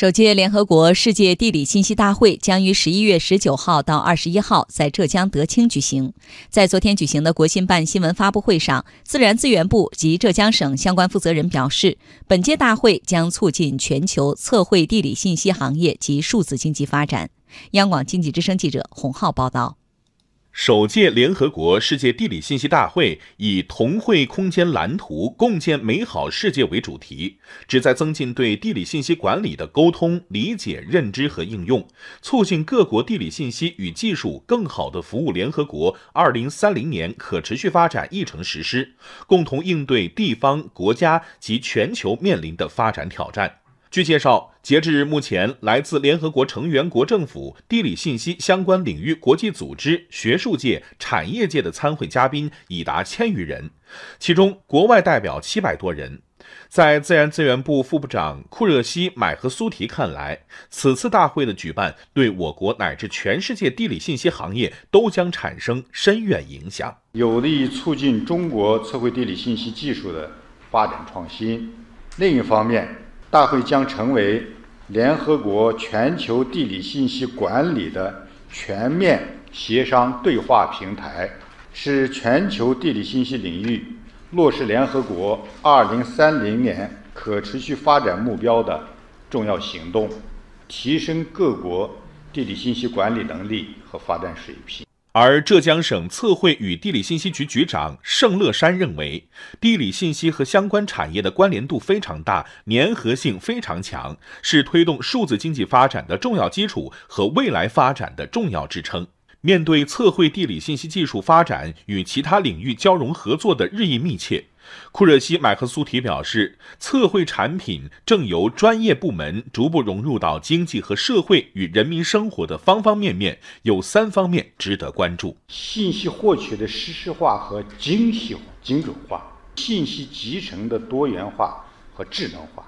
首届联合国世界地理信息大会将于十一月十九号到二十一号在浙江德清举行。在昨天举行的国新办新闻发布会上，自然资源部及浙江省相关负责人表示，本届大会将促进全球测绘地理信息行业及数字经济发展。央广经济之声记者洪浩报道。首届联合国世界地理信息大会以“同绘空间蓝图，共建美好世界”为主题，旨在增进对地理信息管理的沟通、理解、认知和应用，促进各国地理信息与技术更好地服务联合国二零三零年可持续发展议程实施，共同应对地方、国家及全球面临的发展挑战。据介绍，截至目前，来自联合国成员国政府、地理信息相关领域国际组织、学术界、产业界的参会嘉宾已达千余人，其中国外代表七百多人。在自然资源部副部长库热西买和苏提看来，此次大会的举办对我国乃至全世界地理信息行业都将产生深远影响，有利于促进中国测绘地理信息技术的发展创新。另一方面，大会将成为联合国全球地理信息管理的全面协商对话平台，是全球地理信息领域落实联合国2030年可持续发展目标的重要行动，提升各国地理信息管理能力和发展水平。而浙江省测绘与地理信息局局长盛乐山认为，地理信息和相关产业的关联度非常大，粘合性非常强，是推动数字经济发展的重要基础和未来发展的重要支撑。面对测绘地理信息技术发展与其他领域交融合作的日益密切。库热西买克苏提表示，测绘产品正由专业部门逐步融入到经济和社会与人民生活的方方面面，有三方面值得关注：信息获取的实时化和精细精准化，信息集成的多元化和智能化，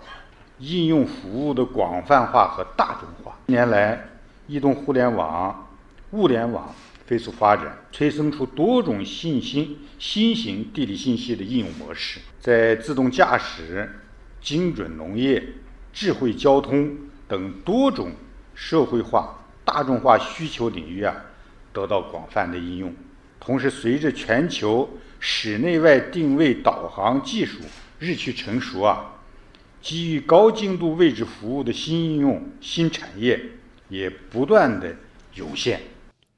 应用服务的广泛化和大众化。近年来，移动互联网、物联网。飞速发展，催生出多种新兴新型地理信息的应用模式，在自动驾驶、精准农业、智慧交通等多种社会化、大众化需求领域啊，得到广泛的应用。同时，随着全球室内外定位导航技术日趋成熟啊，基于高精度位置服务的新应用、新产业也不断的涌现。